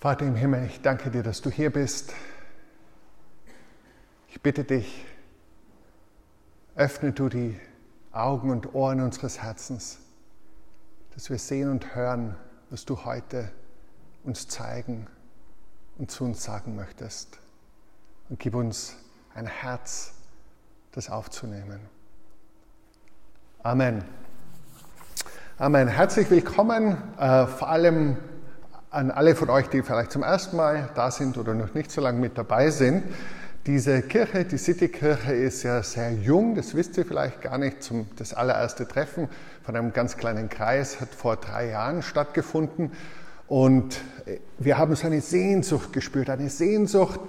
Vater im Himmel, ich danke dir, dass du hier bist. Ich bitte dich, öffne du die Augen und Ohren unseres Herzens, dass wir sehen und hören, was du heute uns zeigen und zu uns sagen möchtest. Und gib uns ein Herz, das aufzunehmen. Amen. Amen. Herzlich willkommen, äh, vor allem an alle von euch, die vielleicht zum ersten Mal da sind oder noch nicht so lange mit dabei sind. Diese Kirche, die Citykirche, ist ja sehr jung, das wisst ihr vielleicht gar nicht. Zum, das allererste Treffen von einem ganz kleinen Kreis hat vor drei Jahren stattgefunden. Und wir haben so eine Sehnsucht gespürt, eine Sehnsucht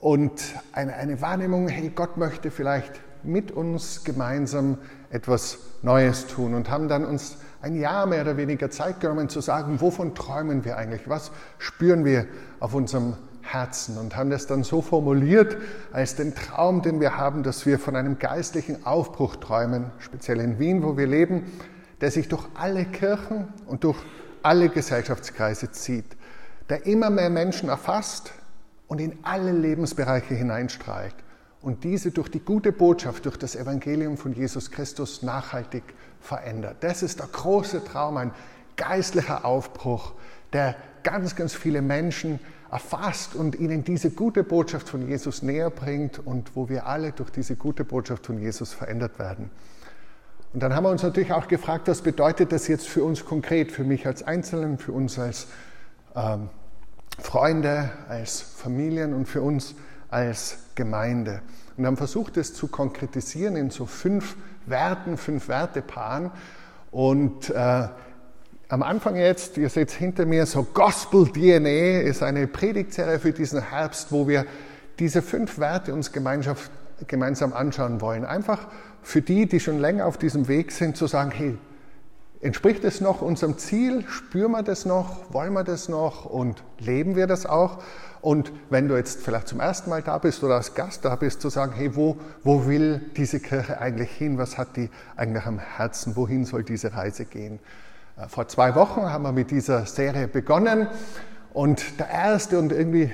und eine, eine Wahrnehmung, hey, Gott möchte vielleicht mit uns gemeinsam etwas Neues tun und haben dann uns ein Jahr mehr oder weniger Zeit genommen zu sagen, wovon träumen wir eigentlich, was spüren wir auf unserem Herzen? Und haben das dann so formuliert als den Traum, den wir haben, dass wir von einem geistlichen Aufbruch träumen, speziell in Wien, wo wir leben, der sich durch alle Kirchen und durch alle Gesellschaftskreise zieht, der immer mehr Menschen erfasst und in alle Lebensbereiche hineinstrahlt und diese durch die gute Botschaft, durch das Evangelium von Jesus Christus nachhaltig verändert. Das ist der große Traum, ein geistlicher Aufbruch, der ganz, ganz viele Menschen erfasst und ihnen diese gute Botschaft von Jesus näher bringt und wo wir alle durch diese gute Botschaft von Jesus verändert werden. Und dann haben wir uns natürlich auch gefragt, was bedeutet das jetzt für uns konkret, für mich als Einzelnen, für uns als ähm, Freunde, als Familien und für uns als Gemeinde. Und haben versucht, es zu konkretisieren in so fünf Werten, fünf Wertepaaren. Und äh, am Anfang jetzt, ihr seht hinter mir, so Gospel DNA ist eine Predigtserie für diesen Herbst, wo wir diese fünf Werte uns gemeinsam anschauen wollen. Einfach für die, die schon länger auf diesem Weg sind, zu sagen, hey, entspricht es noch unserem Ziel? Spüren wir das noch? Wollen wir das noch? Und leben wir das auch? Und wenn du jetzt vielleicht zum ersten Mal da bist oder als Gast da bist, zu sagen, hey, wo, wo will diese Kirche eigentlich hin? Was hat die eigentlich am Herzen? Wohin soll diese Reise gehen? Äh, vor zwei Wochen haben wir mit dieser Serie begonnen und der erste und irgendwie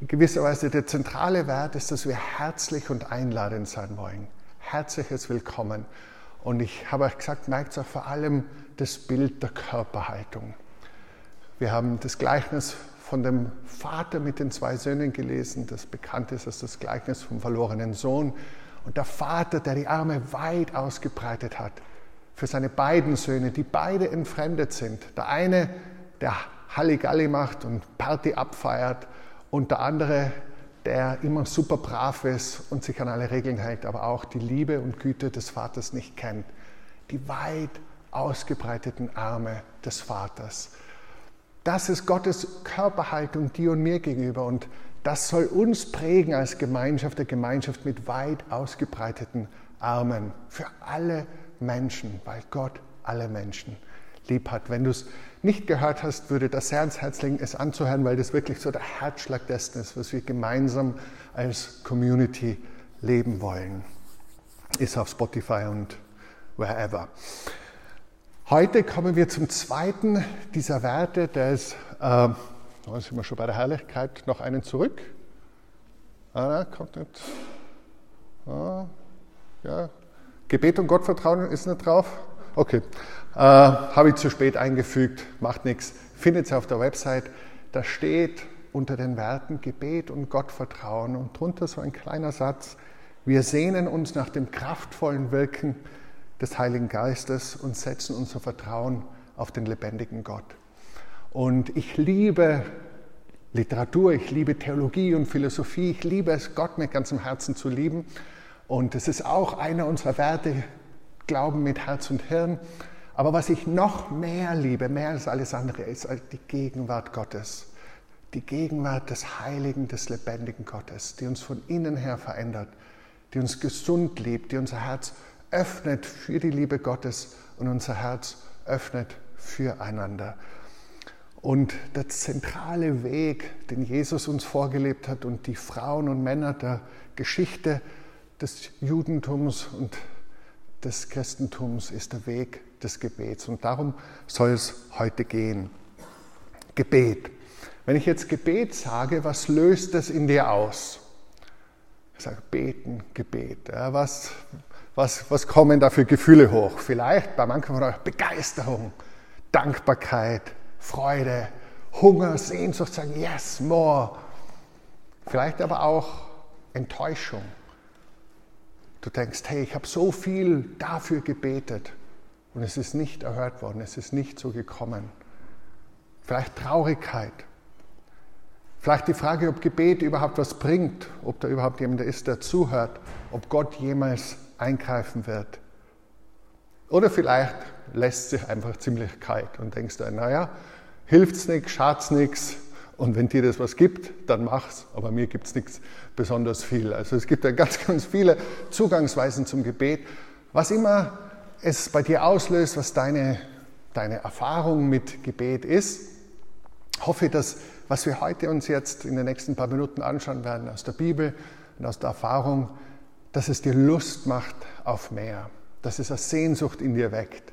in gewisser Weise der zentrale Wert ist, dass wir herzlich und einladend sein wollen. Herzliches Willkommen. Und ich habe euch gesagt, merkt auch vor allem das Bild der Körperhaltung. Wir haben das Gleichnis von dem Vater mit den zwei Söhnen gelesen, das bekannt ist als das Gleichnis vom verlorenen Sohn. Und der Vater, der die Arme weit ausgebreitet hat für seine beiden Söhne, die beide entfremdet sind. Der eine, der Halligalli macht und Party abfeiert und der andere, der immer super brav ist und sich an alle Regeln hält, aber auch die Liebe und Güte des Vaters nicht kennt. Die weit ausgebreiteten Arme des Vaters. Das ist Gottes Körperhaltung dir und mir gegenüber und das soll uns prägen als Gemeinschaft, der Gemeinschaft mit weit ausgebreiteten Armen für alle Menschen, weil Gott alle Menschen lieb hat. Wenn du es nicht gehört hast, würde das sehr ans Herz legen, es anzuhören, weil das wirklich so der Herzschlag dessen ist, was wir gemeinsam als Community leben wollen. Ist auf Spotify und wherever. Heute kommen wir zum zweiten dieser Werte, der ist, äh, da sind wir schon bei der Herrlichkeit, noch einen zurück. Ah, kommt nicht. Ah, ja. Gebet und Gottvertrauen ist nicht drauf. Okay, äh, habe ich zu spät eingefügt, macht nichts. Findet ihr auf der Website. Da steht unter den Werten Gebet und Gottvertrauen und drunter so ein kleiner Satz. Wir sehnen uns nach dem kraftvollen Wirken des Heiligen Geistes und setzen unser Vertrauen auf den lebendigen Gott. Und ich liebe Literatur, ich liebe Theologie und Philosophie, ich liebe es, Gott mit ganzem Herzen zu lieben. Und es ist auch einer unserer Werte, Glauben mit Herz und Hirn. Aber was ich noch mehr liebe, mehr als alles andere, ist die Gegenwart Gottes. Die Gegenwart des Heiligen, des lebendigen Gottes, die uns von innen her verändert, die uns gesund liebt, die unser Herz öffnet für die Liebe Gottes und unser Herz öffnet füreinander. Und der zentrale Weg, den Jesus uns vorgelebt hat und die Frauen und Männer der Geschichte des Judentums und des Christentums ist der Weg des Gebets. Und darum soll es heute gehen. Gebet. Wenn ich jetzt Gebet sage, was löst das in dir aus? Ich sage beten, Gebet. Ja, was, was, was kommen da für Gefühle hoch? Vielleicht bei manchen von euch Begeisterung, Dankbarkeit, Freude, Hunger, Sehnsucht, sagen, yes, more. Vielleicht aber auch Enttäuschung. Du denkst, hey, ich habe so viel dafür gebetet und es ist nicht erhört worden, es ist nicht so gekommen. Vielleicht Traurigkeit. Vielleicht die Frage, ob Gebet überhaupt was bringt, ob da überhaupt jemand ist, der zuhört, ob Gott jemals eingreifen wird. Oder vielleicht lässt sich einfach ziemlich kalt und denkst du, naja, hilft's nichts, schad's nichts und wenn dir das was gibt, dann mach's, aber mir gibt's nichts besonders viel. Also es gibt ja ganz, ganz viele Zugangsweisen zum Gebet. Was immer es bei dir auslöst, was deine, deine Erfahrung mit Gebet ist, hoffe, dass was wir heute uns jetzt in den nächsten paar Minuten anschauen werden aus der Bibel und aus der Erfahrung, dass es dir Lust macht auf mehr, dass es eine Sehnsucht in dir weckt,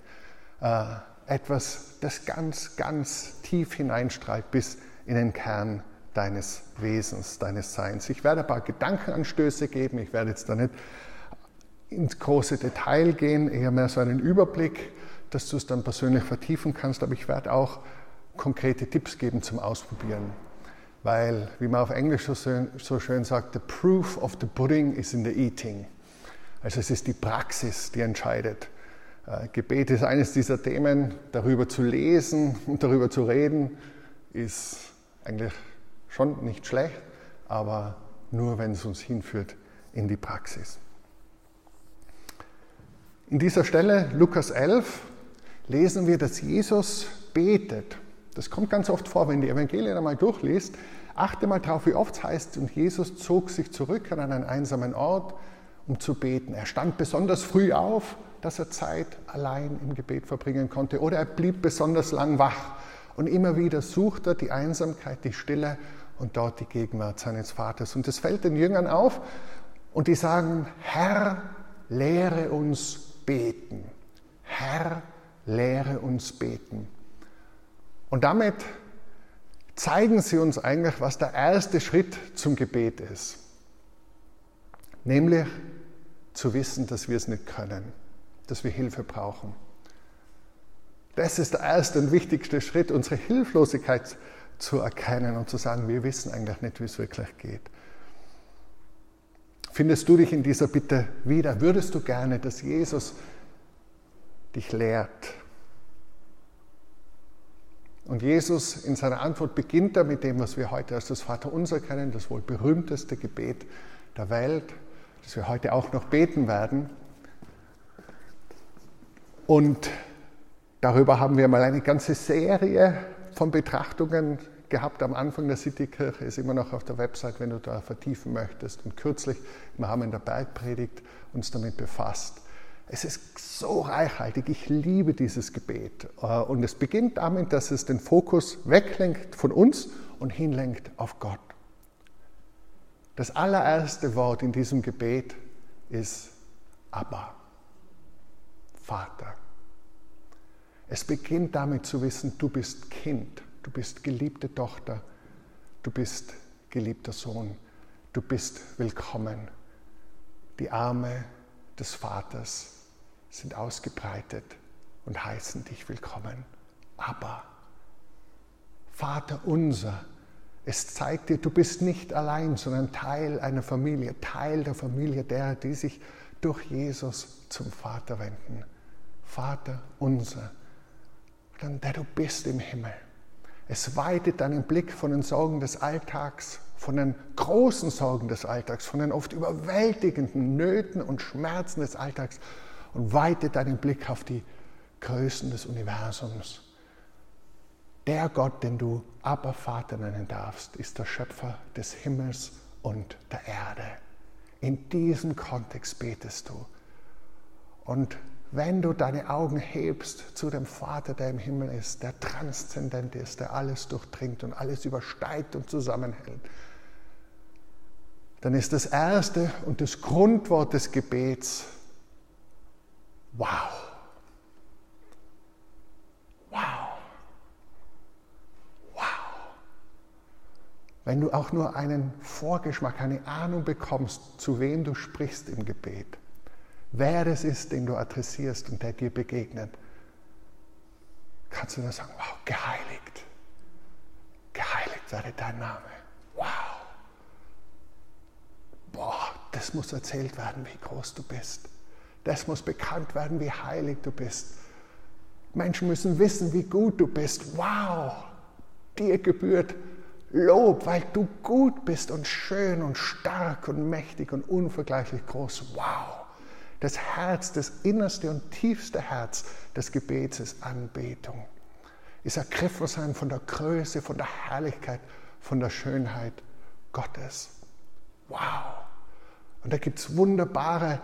äh, etwas, das ganz, ganz tief hineinstrahlt bis in den Kern deines Wesens, deines Seins. Ich werde ein paar Gedankenanstöße geben, ich werde jetzt da nicht ins große Detail gehen, eher mehr so einen Überblick, dass du es dann persönlich vertiefen kannst, aber ich werde auch konkrete Tipps geben zum Ausprobieren. Weil, wie man auf Englisch so schön, so schön sagt, the proof of the pudding is in the eating. Also es ist die Praxis, die entscheidet. Äh, Gebet ist eines dieser Themen, darüber zu lesen und darüber zu reden, ist eigentlich schon nicht schlecht, aber nur wenn es uns hinführt in die Praxis. In dieser Stelle, Lukas 11, lesen wir, dass Jesus betet. Das kommt ganz oft vor, wenn die Evangelien einmal durchliest. Achte mal drauf, wie oft es heißt, und Jesus zog sich zurück an einen einsamen Ort, um zu beten. Er stand besonders früh auf, dass er Zeit allein im Gebet verbringen konnte. Oder er blieb besonders lang wach. Und immer wieder sucht er die Einsamkeit, die Stille und dort die Gegenwart seines Vaters. Und das fällt den Jüngern auf und die sagen, Herr, lehre uns beten. Herr, lehre uns beten. Und damit zeigen sie uns eigentlich, was der erste Schritt zum Gebet ist. Nämlich zu wissen, dass wir es nicht können, dass wir Hilfe brauchen. Das ist der erste und wichtigste Schritt, unsere Hilflosigkeit zu erkennen und zu sagen, wir wissen eigentlich nicht, wie es wirklich geht. Findest du dich in dieser Bitte wieder? Würdest du gerne, dass Jesus dich lehrt, und Jesus in seiner Antwort beginnt er mit dem, was wir heute als das Vaterunser kennen, das wohl berühmteste Gebet der Welt, das wir heute auch noch beten werden. Und darüber haben wir mal eine ganze Serie von Betrachtungen gehabt am Anfang der Citykirche, ist immer noch auf der Website, wenn du da vertiefen möchtest. Und kürzlich haben in der Bergpredigt uns damit befasst. Es ist so reichhaltig. Ich liebe dieses Gebet. Äh, und es beginnt damit, dass es den Fokus weglenkt von uns und hinlenkt auf Gott. Das allererste Wort in diesem Gebet ist Abba, Vater. Es beginnt damit zu wissen, du bist Kind, du bist geliebte Tochter, du bist geliebter Sohn, du bist willkommen. Die Arme des Vaters sind ausgebreitet und heißen dich willkommen. Aber Vater unser, es zeigt dir, du bist nicht allein, sondern Teil einer Familie, Teil der Familie derer, die sich durch Jesus zum Vater wenden. Vater unser, dann der du bist im Himmel. Es weitet deinen Blick von den Sorgen des Alltags, von den großen Sorgen des Alltags, von den oft überwältigenden Nöten und Schmerzen des Alltags und weite deinen Blick auf die Größen des Universums. Der Gott, den du aber Vater nennen darfst, ist der Schöpfer des Himmels und der Erde. In diesem Kontext betest du. Und wenn du deine Augen hebst zu dem Vater, der im Himmel ist, der transzendent ist, der alles durchdringt und alles übersteigt und zusammenhält, dann ist das erste und das Grundwort des Gebets Wow. Wow. Wow. wenn du auch nur einen Vorgeschmack, eine Ahnung bekommst, zu wem du sprichst im Gebet, wer es ist, den du adressierst und der dir begegnet, kannst du nur sagen, wow, geheiligt, geheiligt werde dein Name. Wow. Boah, das muss erzählt werden, wie groß du bist. Das muss bekannt werden, wie heilig du bist. Menschen müssen wissen, wie gut du bist. Wow, dir gebührt Lob, weil du gut bist und schön und stark und mächtig und unvergleichlich groß. Wow. Das Herz, das innerste und tiefste Herz des Gebets ist Anbetung. Ist ergriffen sein von der Größe, von der Herrlichkeit, von der Schönheit Gottes. Wow. Und da gibt es wunderbare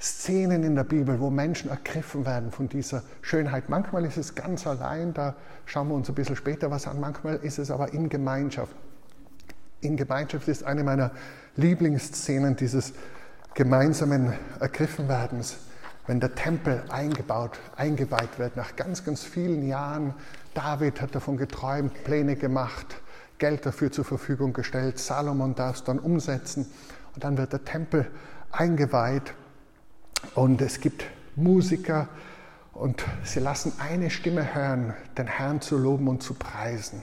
Szenen in der Bibel, wo Menschen ergriffen werden von dieser Schönheit. Manchmal ist es ganz allein, da schauen wir uns ein bisschen später was an. Manchmal ist es aber in Gemeinschaft. In Gemeinschaft ist eine meiner Lieblingsszenen dieses gemeinsamen Ergriffenwerdens, wenn der Tempel eingebaut, eingeweiht wird, nach ganz, ganz vielen Jahren. David hat davon geträumt, Pläne gemacht, Geld dafür zur Verfügung gestellt. Salomon darf es dann umsetzen. Und dann wird der Tempel eingeweiht und es gibt Musiker und sie lassen eine Stimme hören, den Herrn zu loben und zu preisen.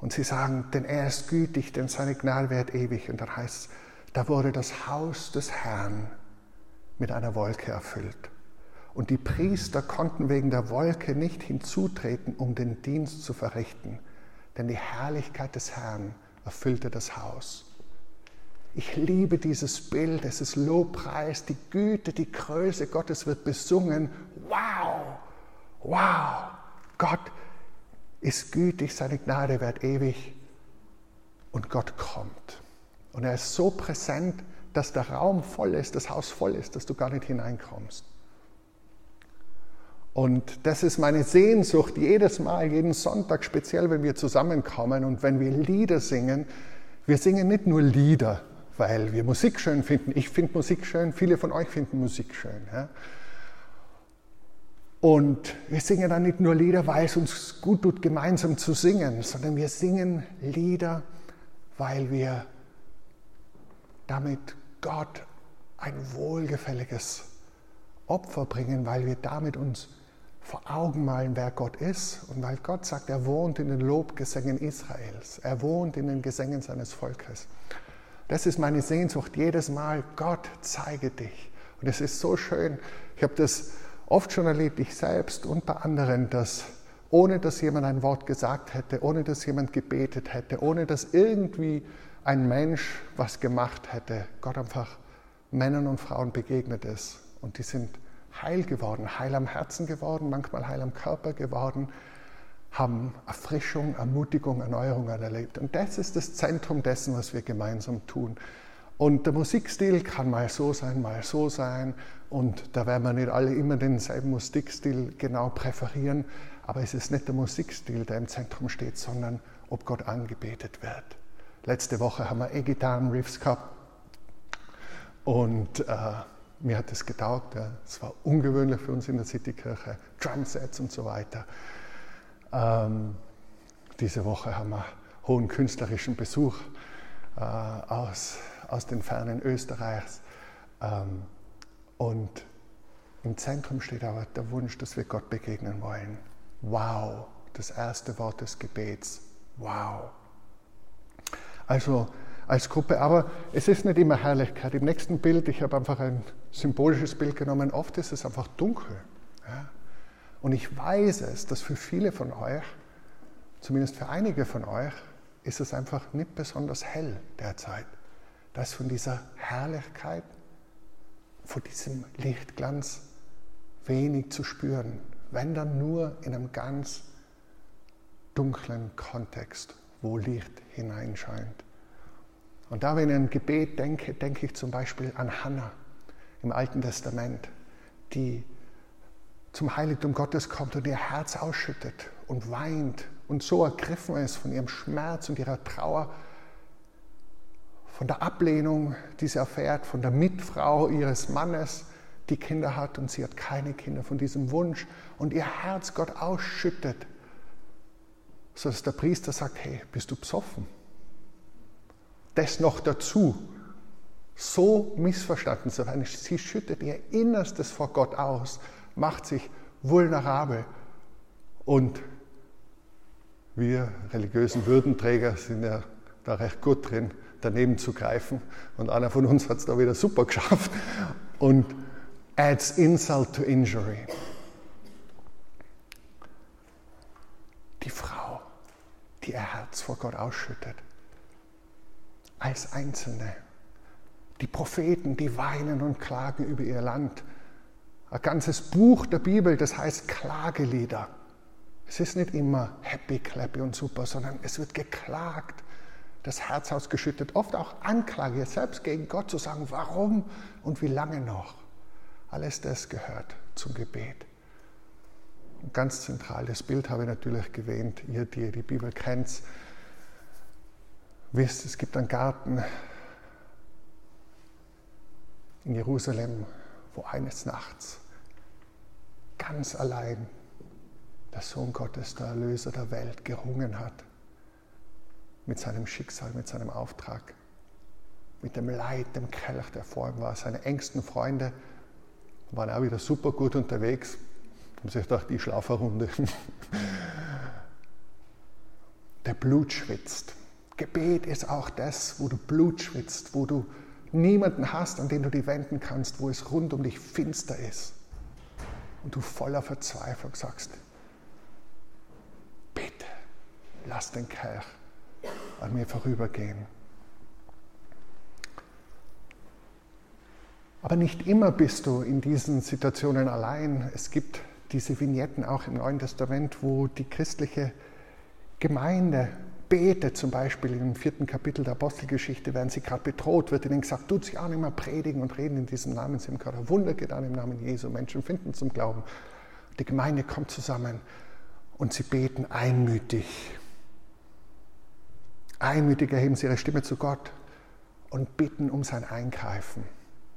Und sie sagen, denn er ist gütig, denn seine Gnade wird ewig. Und dann heißt es, da wurde das Haus des Herrn mit einer Wolke erfüllt. Und die Priester konnten wegen der Wolke nicht hinzutreten, um den Dienst zu verrichten, denn die Herrlichkeit des Herrn erfüllte das Haus. Ich liebe dieses Bild, es ist Lobpreis, die Güte, die Größe Gottes wird besungen. Wow, wow, Gott ist gütig, seine Gnade wird ewig und Gott kommt. Und er ist so präsent, dass der Raum voll ist, das Haus voll ist, dass du gar nicht hineinkommst. Und das ist meine Sehnsucht jedes Mal, jeden Sonntag, speziell wenn wir zusammenkommen und wenn wir Lieder singen. Wir singen nicht nur Lieder, weil wir Musik schön finden. Ich finde Musik schön, viele von euch finden Musik schön. Ja? Und wir singen dann nicht nur Lieder, weil es uns gut tut, gemeinsam zu singen, sondern wir singen Lieder, weil wir damit Gott ein wohlgefälliges Opfer bringen, weil wir damit uns vor Augen malen, wer Gott ist und weil Gott sagt, er wohnt in den Lobgesängen Israels, er wohnt in den Gesängen seines Volkes. Das ist meine Sehnsucht jedes Mal. Gott, zeige dich. Und es ist so schön. Ich habe das oft schon erlebt, ich selbst und bei anderen, dass ohne dass jemand ein Wort gesagt hätte, ohne dass jemand gebetet hätte, ohne dass irgendwie ein Mensch was gemacht hätte, Gott einfach Männern und Frauen begegnet ist. Und die sind heil geworden, heil am Herzen geworden, manchmal heil am Körper geworden, haben Erfrischung, Ermutigung, Erneuerung erlebt. Und das ist das Zentrum dessen, was wir gemeinsam tun. Und der Musikstil kann mal so sein, mal so sein. Und da werden wir nicht alle immer denselben Musikstil genau präferieren. Aber es ist nicht der Musikstil, der im Zentrum steht, sondern ob Gott angebetet wird. Letzte Woche haben wir E-Gitarren-Riffs gehabt. Und äh, mir hat es getaugt. Es ja. war ungewöhnlich für uns in der Citykirche. Drumsets und so weiter. Ähm, diese Woche haben wir hohen künstlerischen Besuch äh, aus, aus den fernen Österreichs. Ähm, und im Zentrum steht aber der Wunsch, dass wir Gott begegnen wollen. Wow, das erste Wort des Gebets. Wow. Also als Gruppe, aber es ist nicht immer Herrlichkeit. Im nächsten Bild, ich habe einfach ein symbolisches Bild genommen, oft ist es einfach dunkel. Ja? Und ich weiß es, dass für viele von euch, zumindest für einige von euch, ist es einfach nicht besonders hell derzeit. Da ist von dieser Herrlichkeit, von diesem Lichtglanz wenig zu spüren, wenn dann nur in einem ganz dunklen Kontext, wo Licht hineinscheint. Und da, wenn ich an Gebet denke, denke ich zum Beispiel an Hannah im Alten Testament, die zum Heiligtum Gottes kommt und ihr Herz ausschüttet und weint und so ergriffen ist von ihrem Schmerz und ihrer Trauer, von der Ablehnung, die sie erfährt, von der Mitfrau ihres Mannes, die Kinder hat und sie hat keine Kinder, von diesem Wunsch und ihr Herz Gott ausschüttet, sodass der Priester sagt, hey, bist du besoffen? Das noch dazu, so missverstanden zu werden. Sie schüttet ihr Innerstes vor Gott aus, macht sich vulnerabel und wir religiösen Würdenträger sind ja da recht gut drin, daneben zu greifen. Und einer von uns hat es da wieder super geschafft und adds insult to injury. Die Frau, die ihr Herz vor Gott ausschüttet, als Einzelne. Die Propheten, die weinen und klagen über ihr Land. Ein ganzes Buch der Bibel, das heißt Klagelieder. Es ist nicht immer happy, clappy und super, sondern es wird geklagt, das Herz ausgeschüttet, oft auch Anklage selbst gegen Gott zu sagen, warum und wie lange noch. Alles das gehört zum Gebet. Ein ganz zentrales Bild habe ich natürlich gewähnt, ihr, die die Bibel kennt, wisst, es gibt einen Garten in Jerusalem, wo eines Nachts ganz allein der Sohn Gottes, der Erlöser der Welt, gerungen hat mit seinem Schicksal, mit seinem Auftrag, mit dem Leid, dem Kelch, der vor ihm war. Seine engsten Freunde waren auch wieder super gut unterwegs. Haben sich gedacht, die Schlaferrunde. der Blut schwitzt. Gebet ist auch das, wo du Blut schwitzt, wo du niemanden hast, an den du dich wenden kannst, wo es rund um dich finster ist. Und du voller Verzweiflung sagst, bitte, lass den Kelch an mir vorübergehen. Aber nicht immer bist du in diesen Situationen allein. Es gibt diese Vignetten auch im Neuen Testament, wo die christliche Gemeinde betet, zum Beispiel im vierten Kapitel der Apostelgeschichte, werden sie gerade bedroht, wird ihnen gesagt, tut sich auch nicht mehr predigen und reden in diesem Namen, sie haben gerade Wunder getan im Namen Jesu, Menschen finden zum Glauben. Die Gemeinde kommt zusammen und sie beten einmütig Einmütig erheben sie ihre Stimme zu Gott und bitten um sein Eingreifen.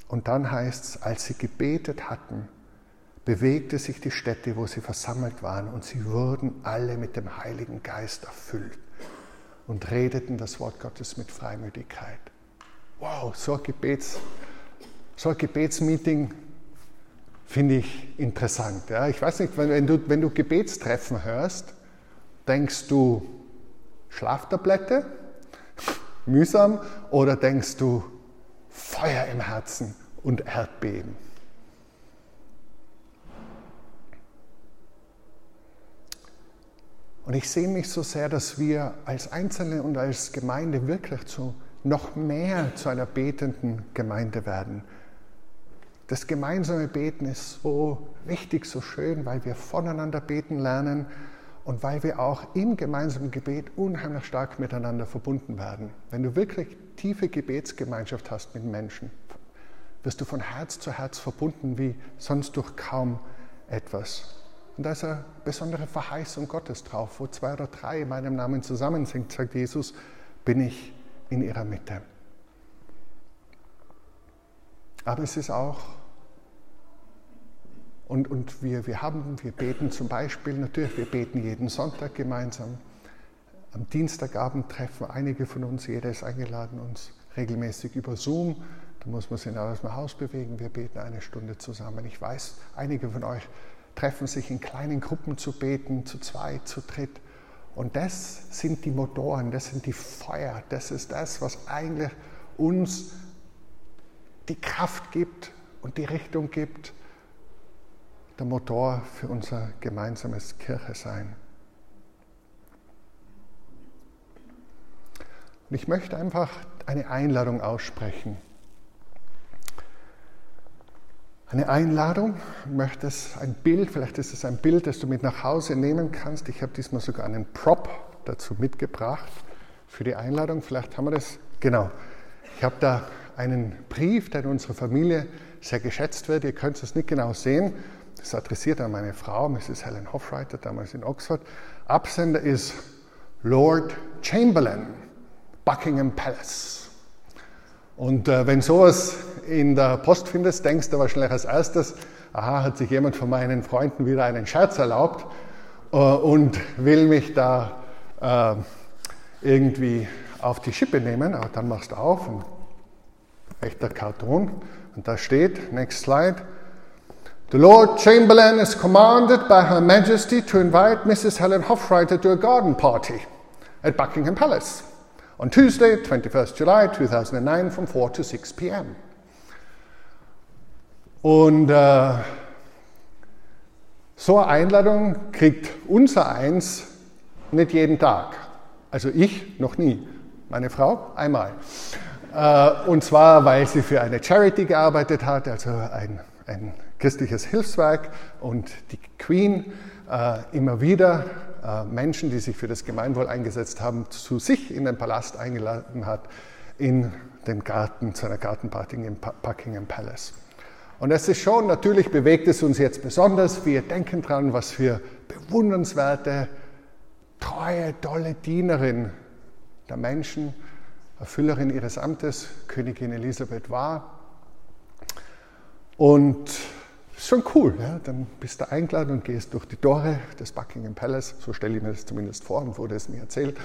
Und dann heißt es, als sie gebetet hatten, bewegte sich die Stätte, wo sie versammelt waren, und sie wurden alle mit dem Heiligen Geist erfüllt und redeten das Wort Gottes mit Freimütigkeit. Wow, so ein, Gebets, so ein Gebetsmeeting finde ich interessant. Ja, ich weiß nicht, wenn du, wenn du Gebetstreffen hörst, denkst du, Schlaftablette? Mühsam? Oder denkst du Feuer im Herzen und Erdbeben? Und ich sehe mich so sehr, dass wir als Einzelne und als Gemeinde wirklich zu noch mehr zu einer betenden Gemeinde werden. Das gemeinsame Beten ist so wichtig, so schön, weil wir voneinander beten lernen und weil wir auch im gemeinsamen Gebet unheimlich stark miteinander verbunden werden. Wenn du wirklich tiefe Gebetsgemeinschaft hast mit Menschen, wirst du von Herz zu Herz verbunden wie sonst durch kaum etwas. Und da ist eine besondere Verheißung Gottes drauf, wo zwei oder drei in meinem Namen zusammen sind, sagt Jesus, bin ich in ihrer Mitte. Aber es ist auch und, und wir, wir haben, wir beten zum Beispiel, natürlich, wir beten jeden Sonntag gemeinsam. Am Dienstagabend treffen einige von uns, jeder ist eingeladen, uns regelmäßig über Zoom. Da muss man sich aus dem Haus bewegen. Wir beten eine Stunde zusammen. Ich weiß, einige von euch treffen sich in kleinen Gruppen zu beten, zu zweit, zu dritt. Und das sind die Motoren, das sind die Feuer, das ist das, was eigentlich uns die Kraft gibt und die Richtung gibt der Motor für unser gemeinsames Kirche sein. Und ich möchte einfach eine Einladung aussprechen. Eine Einladung, möchte es ein Bild, vielleicht ist es ein Bild, das du mit nach Hause nehmen kannst. Ich habe diesmal sogar einen Prop dazu mitgebracht für die Einladung. Vielleicht haben wir das. Genau. Ich habe da einen Brief, der in unserer Familie sehr geschätzt wird. Ihr könnt es nicht genau sehen. Das adressiert an meine Frau, Mrs. Helen Hofreiter, damals in Oxford. Absender ist Lord Chamberlain, Buckingham Palace. Und äh, wenn sowas in der Post findest, denkst du wahrscheinlich als erstes, aha, hat sich jemand von meinen Freunden wieder einen Scherz erlaubt äh, und will mich da äh, irgendwie auf die Schippe nehmen, aber dann machst du auf, ein echter Karton, und da steht, next slide, The Lord Chamberlain is commanded by Her Majesty to invite Mrs. Helen Hofreiter to a garden party at Buckingham Palace on Tuesday, 21st July 2009 from 4 to 6 p.m. Und äh, so eine Einladung kriegt unser Eins nicht jeden Tag. Also ich noch nie. Meine Frau einmal. Äh, und zwar, weil sie für eine Charity gearbeitet hat, also ein, ein christliches Hilfswerk und die Queen äh, immer wieder Menschen, die sich für das Gemeinwohl eingesetzt haben, zu sich in den Palast eingeladen hat, in den Garten, zu einer Gartenparty im Buckingham Palace. Und es ist schon, natürlich bewegt es uns jetzt besonders. Wir denken dran, was für bewundernswerte, treue, tolle Dienerin der Menschen, Erfüllerin ihres Amtes, Königin Elisabeth war. Und ist schon cool, ja? dann bist du eingeladen und gehst durch die Tore des Buckingham Palace, so stelle ich mir das zumindest vor und wurde es mir erzählt,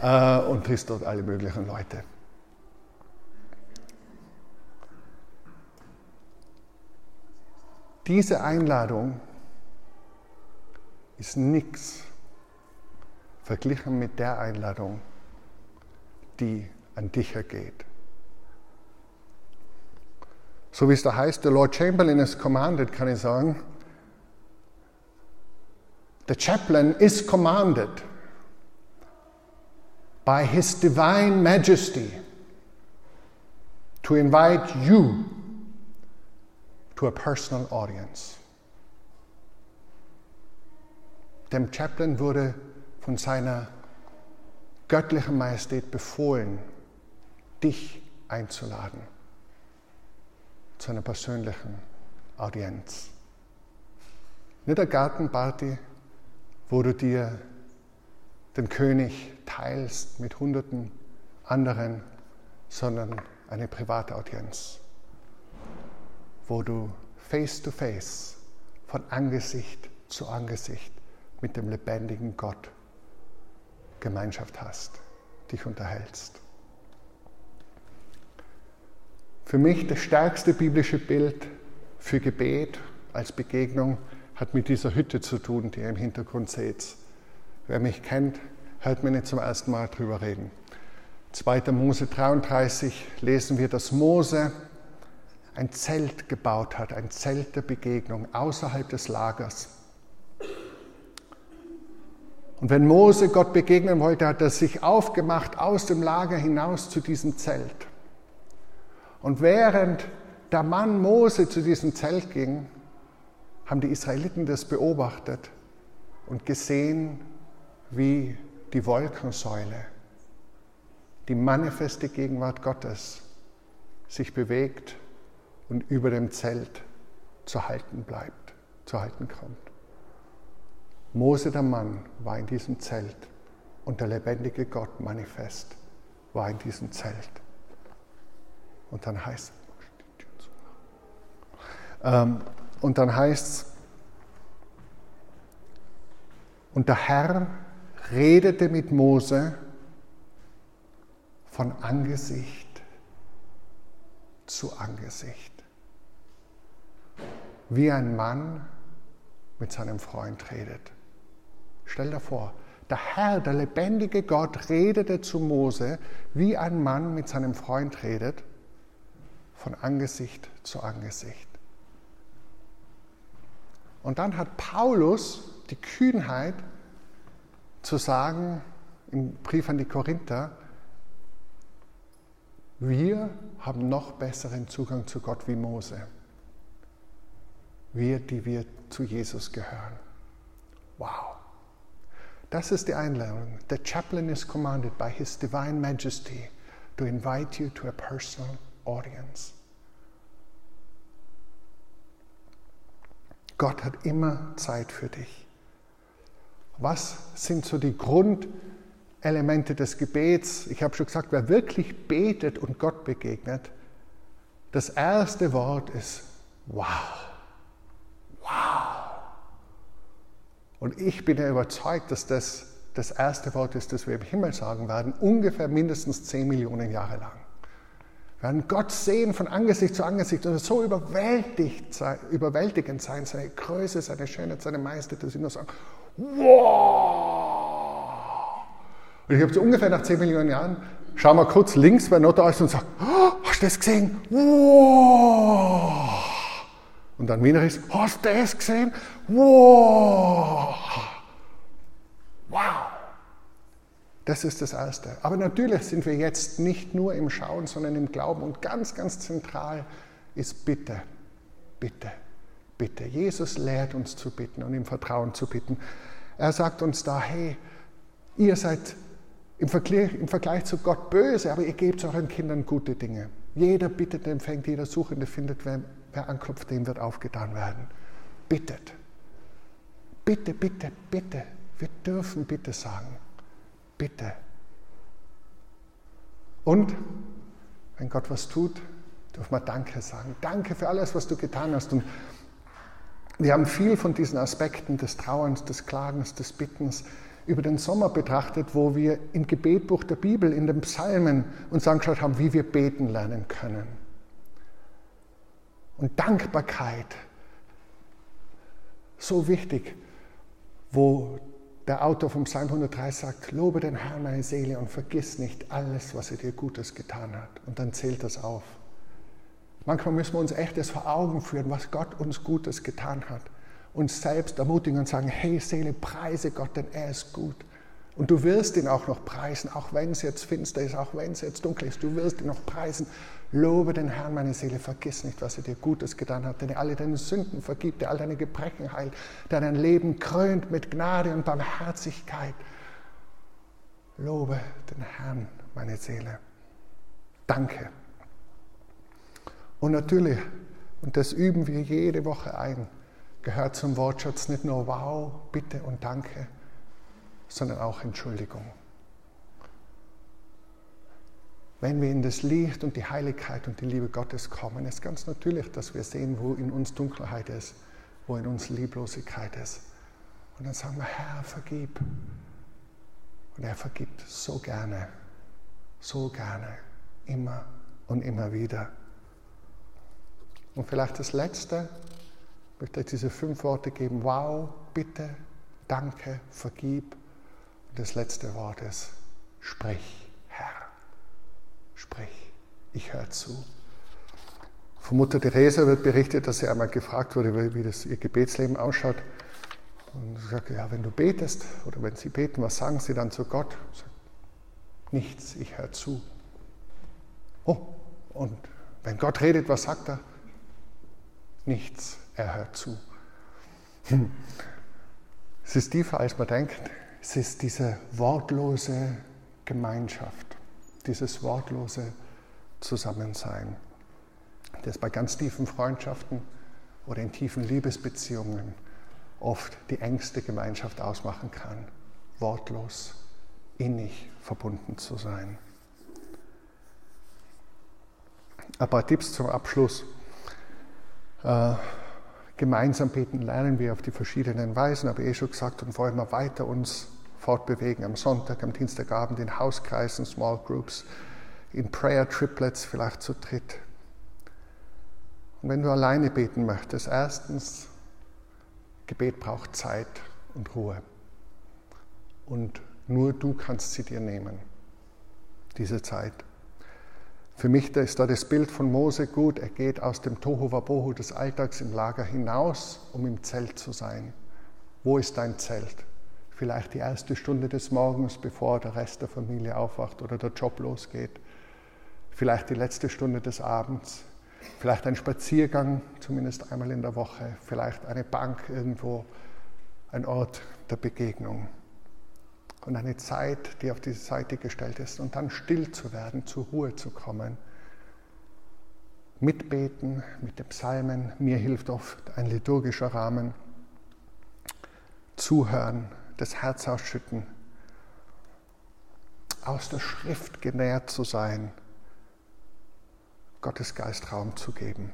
äh, und triffst dort alle möglichen Leute. Diese Einladung ist nichts verglichen mit der Einladung, die an dich ergeht. So wie es da heißt, the Lord Chamberlain is commanded, kann ich sagen. The chaplain is commanded by His Divine Majesty to invite you to a personal audience. Dem Chaplain wurde von seiner göttlichen Majestät befohlen, dich einzuladen zu einer persönlichen Audienz. Nicht eine Gartenparty, wo du dir den König teilst mit hunderten anderen, sondern eine private Audienz, wo du face to face, von Angesicht zu Angesicht mit dem lebendigen Gott Gemeinschaft hast, dich unterhältst. Für mich das stärkste biblische Bild für Gebet als Begegnung hat mit dieser Hütte zu tun, die ihr im Hintergrund seht. Wer mich kennt, hört mir nicht zum ersten Mal drüber reden. 2. Mose 33 lesen wir, dass Mose ein Zelt gebaut hat, ein Zelt der Begegnung außerhalb des Lagers. Und wenn Mose Gott begegnen wollte, hat er sich aufgemacht aus dem Lager hinaus zu diesem Zelt. Und während der Mann Mose zu diesem Zelt ging, haben die Israeliten das beobachtet und gesehen, wie die Wolkensäule, die manifeste Gegenwart Gottes, sich bewegt und über dem Zelt zu halten bleibt, zu halten kommt. Mose der Mann war in diesem Zelt und der lebendige Gott manifest war in diesem Zelt. Und dann heißt ähm, und dann heißt es, und der Herr redete mit Mose von Angesicht zu Angesicht, wie ein Mann mit seinem Freund redet. Stell dir vor, der Herr, der lebendige Gott, redete zu Mose, wie ein Mann mit seinem Freund redet von Angesicht zu Angesicht. Und dann hat Paulus die Kühnheit zu sagen im Brief an die Korinther, wir haben noch besseren Zugang zu Gott wie Mose. Wir, die wir zu Jesus gehören. Wow. Das ist die Einladung. The chaplain is commanded by his divine majesty to invite you to a personal audience. Gott hat immer Zeit für dich. Was sind so die Grundelemente des Gebets? Ich habe schon gesagt, wer wirklich betet und Gott begegnet, das erste Wort ist wow. Wow. Und ich bin ja überzeugt, dass das das erste Wort ist, das wir im Himmel sagen werden, ungefähr mindestens 10 Millionen Jahre lang. Wir werden Gott sehen von Angesicht zu Angesicht und so überwältigt sein, überwältigend sein, seine Größe, seine Schönheit, seine Majestät, dass ich nur sagen, wow! Und ich habe so ungefähr nach 10 Millionen Jahren, schau mal kurz links, wer noch da ist und sagt, oh, hast du das gesehen? Wow! Und dann wieder ist, hast du das gesehen? Wow! Wow! Das ist das Erste. Aber natürlich sind wir jetzt nicht nur im Schauen, sondern im Glauben. Und ganz, ganz zentral ist Bitte, Bitte, Bitte. Jesus lehrt uns zu bitten und im Vertrauen zu bitten. Er sagt uns da, hey, ihr seid im Vergleich, im Vergleich zu Gott böse, aber ihr gebt euren Kindern gute Dinge. Jeder bittet, empfängt, jeder Suchende findet, wer, wer anklopft, dem wird aufgetan werden. Bittet. Bitte, bitte, bitte. Wir dürfen bitte sagen. Bitte. Und wenn Gott was tut, dürfen wir Danke sagen. Danke für alles, was du getan hast. Und wir haben viel von diesen Aspekten des Trauerns, des Klagens, des Bittens über den Sommer betrachtet, wo wir im Gebetbuch der Bibel, in den Psalmen uns angeschaut haben, wie wir beten lernen können. Und Dankbarkeit, so wichtig, wo der Autor vom Psalm 103 sagt, lobe den Herrn meine Seele und vergiss nicht alles, was er dir Gutes getan hat. Und dann zählt das auf. Manchmal müssen wir uns echt das vor Augen führen, was Gott uns Gutes getan hat. Uns selbst ermutigen und sagen, hey Seele, preise Gott, denn er ist gut. Und du wirst ihn auch noch preisen, auch wenn es jetzt finster ist, auch wenn es jetzt dunkel ist. Du wirst ihn noch preisen. Lobe den Herrn, meine Seele, vergiss nicht, was er dir Gutes getan hat, denn er alle deine Sünden vergibt, der all deine Gebrechen heilt, der dein Leben krönt mit Gnade und Barmherzigkeit. Lobe den Herrn, meine Seele. Danke. Und natürlich, und das üben wir jede Woche ein, gehört zum Wortschatz nicht nur Wow, Bitte und Danke, sondern auch Entschuldigung. Wenn wir in das Licht und die Heiligkeit und die Liebe Gottes kommen, ist ganz natürlich, dass wir sehen, wo in uns Dunkelheit ist, wo in uns Lieblosigkeit ist. Und dann sagen wir, Herr, vergib. Und er vergibt so gerne, so gerne, immer und immer wieder. Und vielleicht das Letzte, ich möchte euch diese fünf Worte geben. Wow, bitte, danke, vergib, das letzte Wort ist, sprich, sprich, ich höre zu. Von Mutter Teresa wird berichtet, dass sie einmal gefragt wurde, wie das ihr Gebetsleben ausschaut. Und sie sagt, ja, wenn du betest oder wenn sie beten, was sagen sie dann zu Gott? Sagt, Nichts, ich höre zu. Oh, und wenn Gott redet, was sagt er? Nichts, er hört zu. Hm. Es ist tiefer, als man denkt. Es ist diese wortlose Gemeinschaft, dieses wortlose Zusammensein, das bei ganz tiefen Freundschaften oder in tiefen Liebesbeziehungen oft die engste Gemeinschaft ausmachen kann, wortlos, innig verbunden zu sein. Ein paar Tipps zum Abschluss. Äh, Gemeinsam beten lernen wir auf die verschiedenen Weisen, habe ich eh schon gesagt, und wollen wir weiter uns fortbewegen am Sonntag, am Dienstagabend in Hauskreisen, Small Groups, in Prayer Triplets, vielleicht zu dritt. Und wenn du alleine beten möchtest, erstens, Gebet braucht Zeit und Ruhe. Und nur du kannst sie dir nehmen, diese Zeit. Für mich ist da das Bild von Mose gut. Er geht aus dem Tohu Wabohu des Alltags im Lager hinaus, um im Zelt zu sein. Wo ist dein Zelt? Vielleicht die erste Stunde des Morgens, bevor der Rest der Familie aufwacht oder der Job losgeht. Vielleicht die letzte Stunde des Abends. Vielleicht ein Spaziergang, zumindest einmal in der Woche. Vielleicht eine Bank irgendwo, ein Ort der Begegnung und eine Zeit, die auf diese Seite gestellt ist und dann still zu werden, zur Ruhe zu kommen. Mitbeten mit den Psalmen, mir hilft oft ein liturgischer Rahmen. Zuhören, das Herz ausschütten, aus der Schrift genährt zu sein, Gottes Geist Raum zu geben.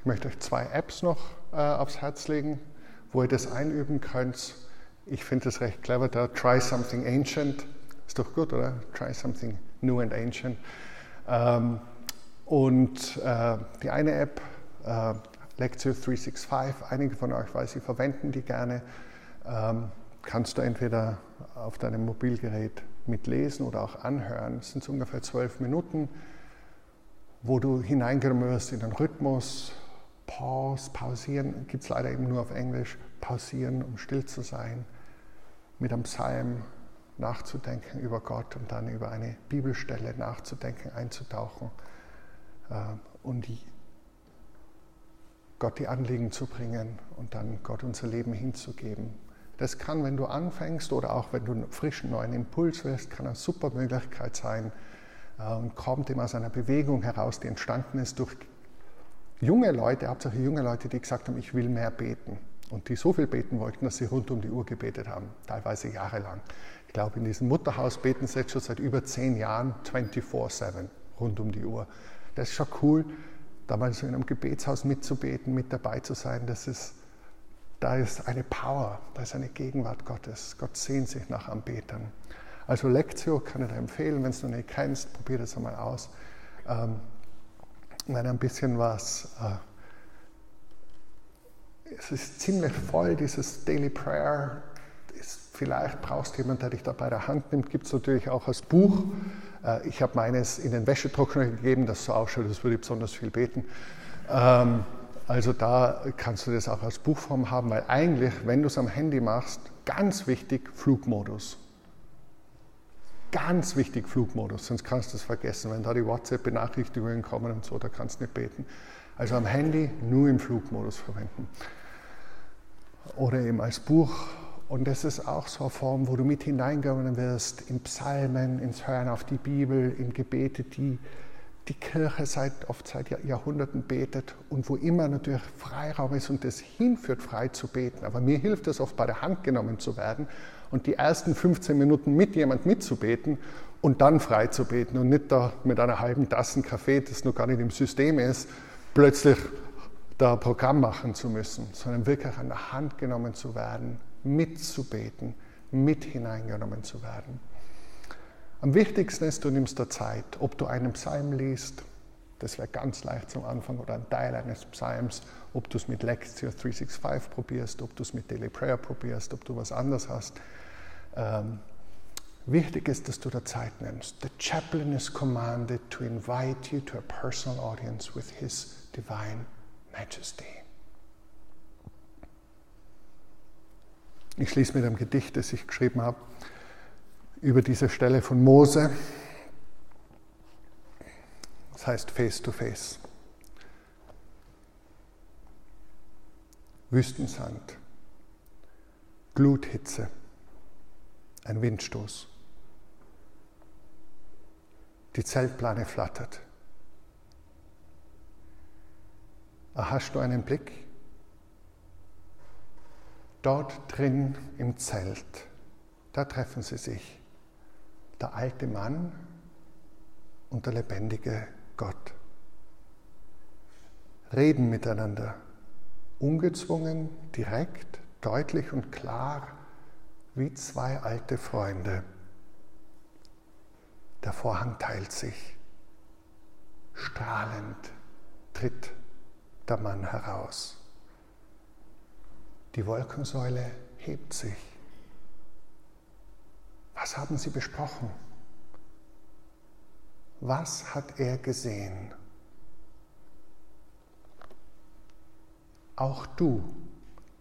Ich möchte euch zwei Apps noch äh, aufs Herz legen, wo ihr das einüben könnt. Ich finde das recht clever da. Try something ancient. Ist doch gut, oder? Try something new and ancient. Ähm, und äh, die eine App, äh, Lecture 365, einige von euch weiß ich, verwenden die gerne. Ähm, kannst du entweder auf deinem Mobilgerät mitlesen oder auch anhören. Es sind so ungefähr zwölf Minuten, wo du hineingehen wirst in den Rhythmus. Pause, pausieren, gibt es leider eben nur auf Englisch. Pausieren, um still zu sein, mit einem Psalm nachzudenken über Gott und dann über eine Bibelstelle nachzudenken, einzutauchen äh, und Gott die Anliegen zu bringen und dann Gott unser Leben hinzugeben. Das kann, wenn du anfängst oder auch wenn du einen frischen neuen Impuls wirst, kann eine super Möglichkeit sein äh, und kommt immer aus einer Bewegung heraus, die entstanden ist durch junge Leute, hauptsächlich junge Leute, die gesagt haben, ich will mehr beten und die so viel beten wollten, dass sie rund um die Uhr gebetet haben, teilweise jahrelang. Ich glaube, in diesem Mutterhaus beten sie jetzt schon seit über zehn Jahren 24-7 rund um die Uhr. Das ist schon cool, da mal so in einem Gebetshaus mitzubeten, mit dabei zu sein. Das ist da ist eine Power, da ist eine Gegenwart Gottes. Gott sehnt sich nach Anbetern. Also Lectio kann ich dir empfehlen, wenn du noch nicht kennst, probier das einmal aus. Ähm, wenn ein bisschen was, äh, es ist ziemlich voll, dieses Daily Prayer. Ist, vielleicht brauchst du jemanden, der dich da bei der Hand nimmt. Gibt es natürlich auch als Buch. Äh, ich habe meines in den Wäschetrockner gegeben, das so ausschaut, als würde ich besonders viel beten. Ähm, also da kannst du das auch als Buchform haben, weil eigentlich, wenn du es am Handy machst, ganz wichtig Flugmodus. Ganz wichtig Flugmodus, sonst kannst du es vergessen. Wenn da die WhatsApp-Benachrichtigungen kommen und so, da kannst du nicht beten. Also am Handy nur im Flugmodus verwenden. Oder eben als Buch. Und das ist auch so eine Form, wo du mit hineingegangen wirst in Psalmen, ins Hören auf die Bibel, in Gebete, die die Kirche seit, oft seit Jahrhunderten betet und wo immer natürlich Freiraum ist und das hinführt, frei zu beten. Aber mir hilft es oft, bei der Hand genommen zu werden und die ersten 15 Minuten mit jemand mitzubeten und dann frei zu beten und nicht da mit einer halben Tasse Kaffee, das noch gar nicht im System ist, plötzlich da Programm machen zu müssen, sondern wirklich an der Hand genommen zu werden, mitzubeten, mit hineingenommen zu werden. Am wichtigsten ist, du nimmst dir Zeit, ob du einen Psalm liest, das wäre ganz leicht zum Anfang, oder ein Teil eines Psalms, ob du es mit Lectio 365 probierst, ob du es mit Daily Prayer probierst, ob du was anderes hast. Ähm, wichtig ist, dass du da Zeit nimmst. The chaplain is commanded to invite you to a personal audience with his divine majesty. Ich schließe mit einem Gedicht, das ich geschrieben habe über diese Stelle von Mose. Das heißt Face to Face. Wüstensand, Gluthitze, ein Windstoß. Die Zeltplane flattert. Erhascht du einen Blick? Dort drin im Zelt, da treffen sie sich der alte Mann und der lebendige Gott. Reden miteinander, ungezwungen, direkt, deutlich und klar, wie zwei alte Freunde. Der Vorhang teilt sich. Strahlend tritt der Mann heraus. Die Wolkensäule hebt sich. Was haben sie besprochen? Was hat er gesehen? Auch du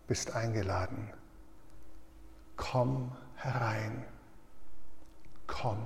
bist eingeladen. Komm herein. Komm.